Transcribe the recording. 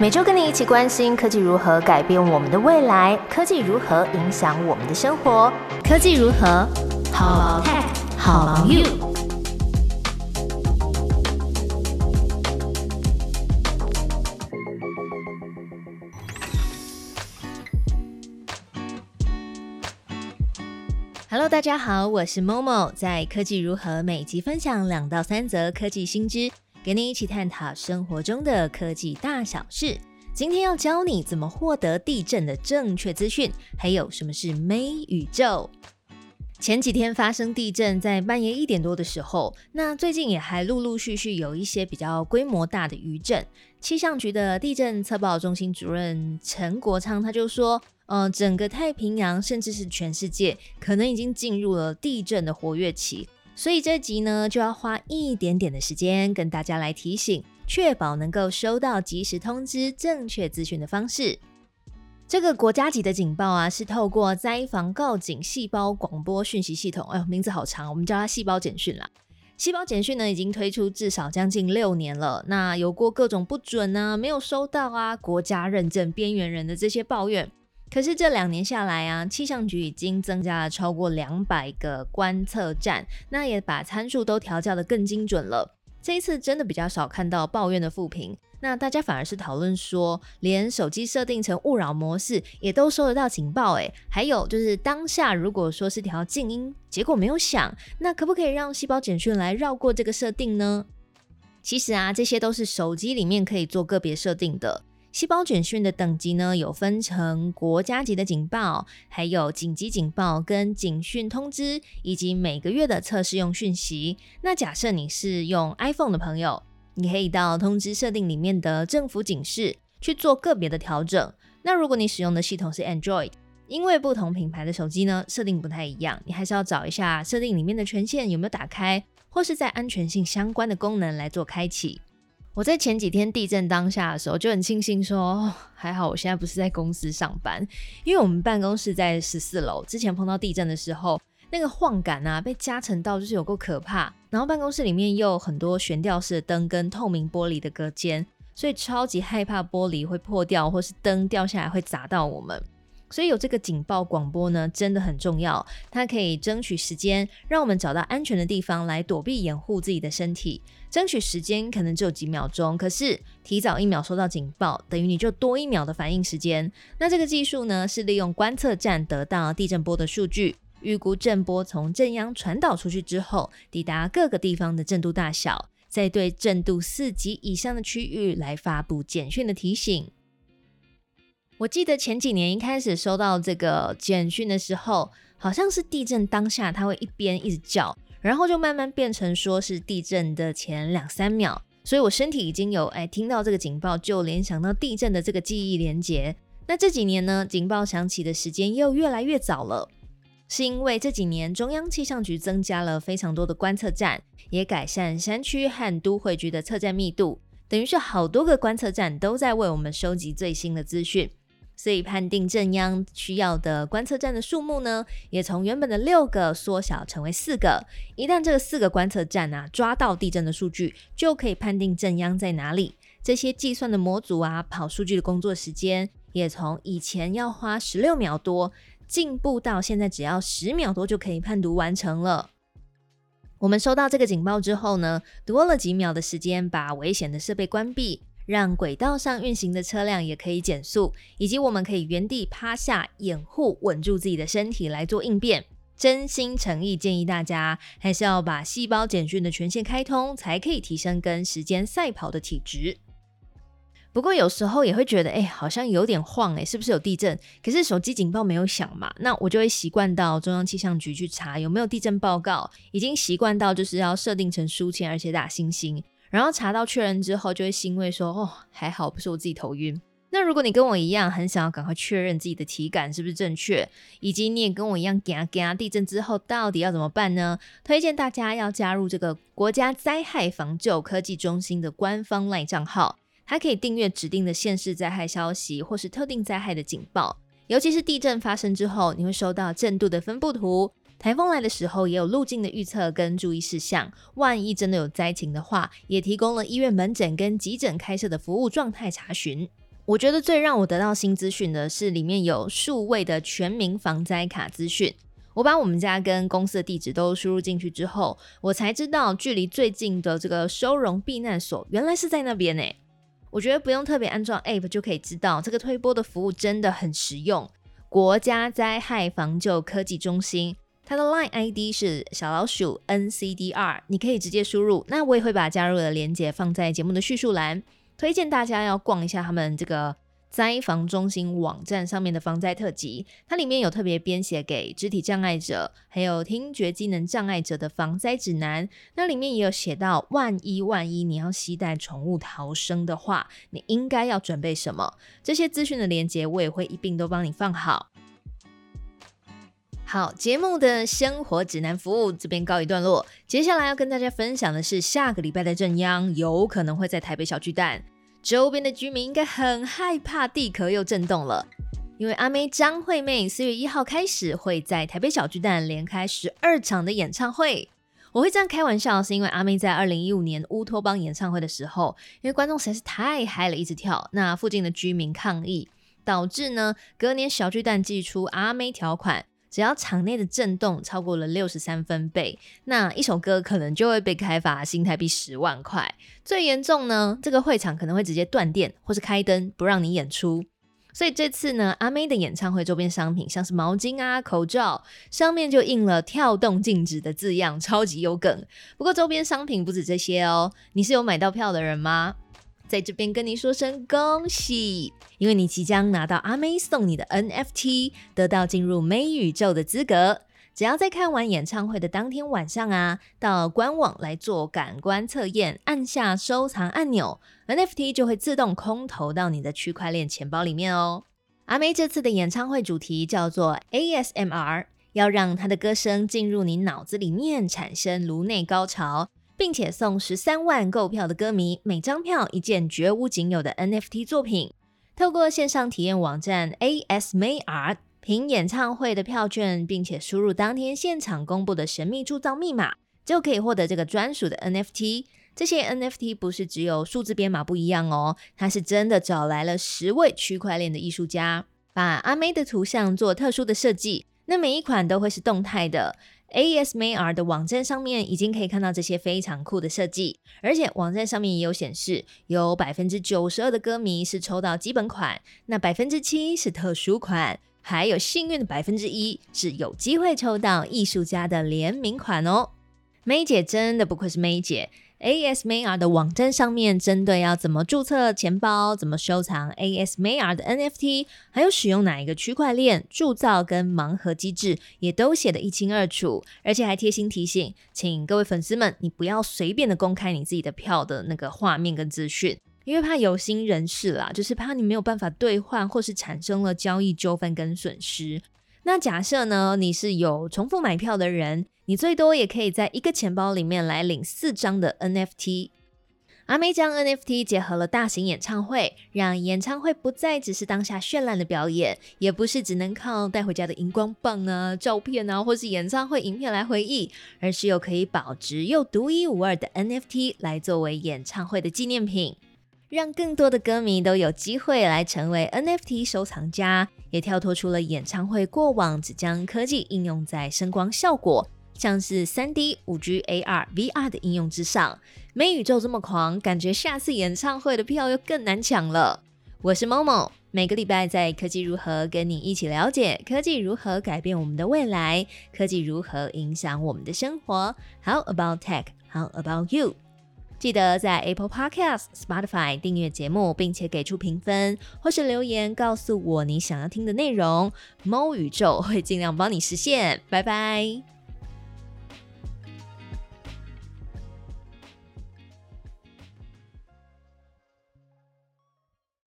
每周跟你一起关心科技如何改变我们的未来，科技如何影响我们的生活，科技如何好 tech 好 you。Hello，大家好，我是 Momo，在科技如何每集分享两到三则科技新知。跟你一起探讨生活中的科技大小事。今天要教你怎么获得地震的正确资讯，还有什么是微宇宙。前几天发生地震，在半夜一点多的时候，那最近也还陆陆续续有一些比较规模大的余震。气象局的地震测报中心主任陈国昌他就说，呃，整个太平洋甚至是全世界，可能已经进入了地震的活跃期。所以这集呢，就要花一点点的时间跟大家来提醒，确保能够收到及时通知、正确资讯的方式。这个国家级的警报啊，是透过灾防告警细胞广播讯息系统，哎呦，名字好长，我们叫它细胞简讯啦。细胞简讯呢，已经推出至少将近六年了，那有过各种不准啊、没有收到啊、国家认证边缘人的这些抱怨。可是这两年下来啊，气象局已经增加了超过两百个观测站，那也把参数都调教的更精准了。这一次真的比较少看到抱怨的负评，那大家反而是讨论说，连手机设定成勿扰模式也都收得到警报，诶，还有就是当下如果说是调静音，结果没有响，那可不可以让细胞简讯来绕过这个设定呢？其实啊，这些都是手机里面可以做个别设定的。细胞简讯的等级呢，有分成国家级的警报，还有紧急警报跟警讯通知，以及每个月的测试用讯息。那假设你是用 iPhone 的朋友，你可以到通知设定里面的政府警示去做个别的调整。那如果你使用的系统是 Android，因为不同品牌的手机呢设定不太一样，你还是要找一下设定里面的权限有没有打开，或是在安全性相关的功能来做开启。我在前几天地震当下的时候就很庆幸，说还好我现在不是在公司上班，因为我们办公室在十四楼。之前碰到地震的时候，那个晃感啊，被加成到就是有够可怕。然后办公室里面又有很多悬吊式的灯跟透明玻璃的隔间，所以超级害怕玻璃会破掉，或是灯掉下来会砸到我们。所以有这个警报广播呢，真的很重要。它可以争取时间，让我们找到安全的地方来躲避、掩护自己的身体。争取时间可能只有几秒钟，可是提早一秒收到警报，等于你就多一秒的反应时间。那这个技术呢，是利用观测站得到地震波的数据，预估震波从震央传导出去之后，抵达各个地方的震度大小，再对震度四级以上的区域来发布简讯的提醒。我记得前几年一开始收到这个简讯的时候，好像是地震当下，它会一边一直叫，然后就慢慢变成说是地震的前两三秒，所以我身体已经有哎听到这个警报就联想到地震的这个记忆连接。那这几年呢，警报响起的时间又越来越早了，是因为这几年中央气象局增加了非常多的观测站，也改善山区和都会局的测站密度，等于是好多个观测站都在为我们收集最新的资讯。所以判定正央需要的观测站的数目呢，也从原本的六个缩小成为四个。一旦这个四个观测站啊抓到地震的数据，就可以判定正央在哪里。这些计算的模组啊，跑数据的工作时间也从以前要花十六秒多，进步到现在只要十秒多就可以判读完成了。我们收到这个警报之后呢，多了几秒的时间把危险的设备关闭。让轨道上运行的车辆也可以减速，以及我们可以原地趴下掩护，稳住自己的身体来做应变。真心诚意建议大家，还是要把细胞简讯的权限开通，才可以提升跟时间赛跑的体质。不过有时候也会觉得，哎，好像有点晃，哎，是不是有地震？可是手机警报没有响嘛，那我就会习惯到中央气象局去查有没有地震报告，已经习惯到就是要设定成书签，而且打星星。然后查到确认之后，就会欣慰说：“哦，还好不是我自己头晕。”那如果你跟我一样，很想要赶快确认自己的体感是不是正确，以及你也跟我一样，嘎嘎地震之后到底要怎么办呢？推荐大家要加入这个国家灾害防救科技中心的官方赖账号，它可以订阅指定的县市灾害消息或是特定灾害的警报，尤其是地震发生之后，你会收到震度的分布图。台风来的时候也有路径的预测跟注意事项，万一真的有灾情的话，也提供了医院门诊跟急诊开设的服务状态查询。我觉得最让我得到新资讯的是，里面有数位的全民防灾卡资讯。我把我们家跟公司的地址都输入进去之后，我才知道距离最近的这个收容避难所原来是在那边呢。我觉得不用特别安装 App 就可以知道，这个推播的服务真的很实用。国家灾害防救科技中心，它的 Line ID 是小老鼠 NCDR，你可以直接输入。那我也会把加入的链接放在节目的叙述栏。推荐大家要逛一下他们这个灾防中心网站上面的防灾特辑，它里面有特别编写给肢体障碍者还有听觉机能障碍者的防灾指南。那里面也有写到，万一万一你要携带宠物逃生的话，你应该要准备什么？这些资讯的连接我也会一并都帮你放好。好，节目的生活指南服务这边告一段落。接下来要跟大家分享的是，下个礼拜的正央有可能会在台北小巨蛋，周边的居民应该很害怕地壳又震动了，因为阿妹张惠妹四月一号开始会在台北小巨蛋连开十二场的演唱会。我会这样开玩笑，是因为阿妹在二零一五年乌托邦演唱会的时候，因为观众实在是太嗨了，一直跳，那附近的居民抗议，导致呢隔年小巨蛋寄出阿妹条款。只要场内的震动超过了六十三分贝，那一首歌可能就会被开罚新台币十万块。最严重呢，这个会场可能会直接断电，或是开灯不让你演出。所以这次呢，阿妹的演唱会周边商品，像是毛巾啊、口罩，上面就印了“跳动禁止”的字样，超级有梗。不过周边商品不止这些哦，你是有买到票的人吗？在这边跟你说声恭喜，因为你即将拿到阿妹送你的 NFT，得到进入美宇宙的资格。只要在看完演唱会的当天晚上啊，到官网来做感官测验，按下收藏按钮，NFT 就会自动空投到你的区块链钱包里面哦。阿妹这次的演唱会主题叫做 ASMR，要让她的歌声进入你脑子里面，产生颅内高潮。并且送十三万购票的歌迷每张票一件绝无仅有的 NFT 作品。透过线上体验网站 ASMR，凭演唱会的票券，并且输入当天现场公布的神秘铸造密码，就可以获得这个专属的 NFT。这些 NFT 不是只有数字编码不一样哦，它是真的找来了十位区块链的艺术家，把阿妹的图像做特殊的设计。那每一款都会是动态的。ASMR 的网站上面已经可以看到这些非常酷的设计，而且网站上面也有显示，有百分之九十二的歌迷是抽到基本款，那百分之七是特殊款，还有幸运的百分之一是有机会抽到艺术家的联名款哦。May 姐真的不愧是 May 姐。ASMR 的网站上面，针对要怎么注册钱包、怎么收藏 ASMR 的 NFT，还有使用哪一个区块链铸造跟盲盒机制，也都写得一清二楚，而且还贴心提醒，请各位粉丝们，你不要随便的公开你自己的票的那个画面跟资讯，因为怕有心人士啦，就是怕你没有办法兑换，或是产生了交易纠纷跟损失。那假设呢，你是有重复买票的人。你最多也可以在一个钱包里面来领四张的 NFT。阿妹将 NFT 结合了大型演唱会，让演唱会不再只是当下绚烂的表演，也不是只能靠带回家的荧光棒啊、照片啊，或是演唱会影片来回忆，而是有可以保值又独一无二的 NFT 来作为演唱会的纪念品，让更多的歌迷都有机会来成为 NFT 收藏家，也跳脱出了演唱会过往只将科技应用在声光效果。像是三 D、五 G、AR、VR 的应用之上，美宇宙这么狂，感觉下次演唱会的票又更难抢了。我是 Momo，每个礼拜在科技如何跟你一起了解科技如何改变我们的未来，科技如何影响我们的生活。How about tech? How about you? 记得在 Apple Podcast、Spotify 订阅节目，并且给出评分，或是留言告诉我你想要听的内容，猫宇宙会尽量帮你实现。拜拜。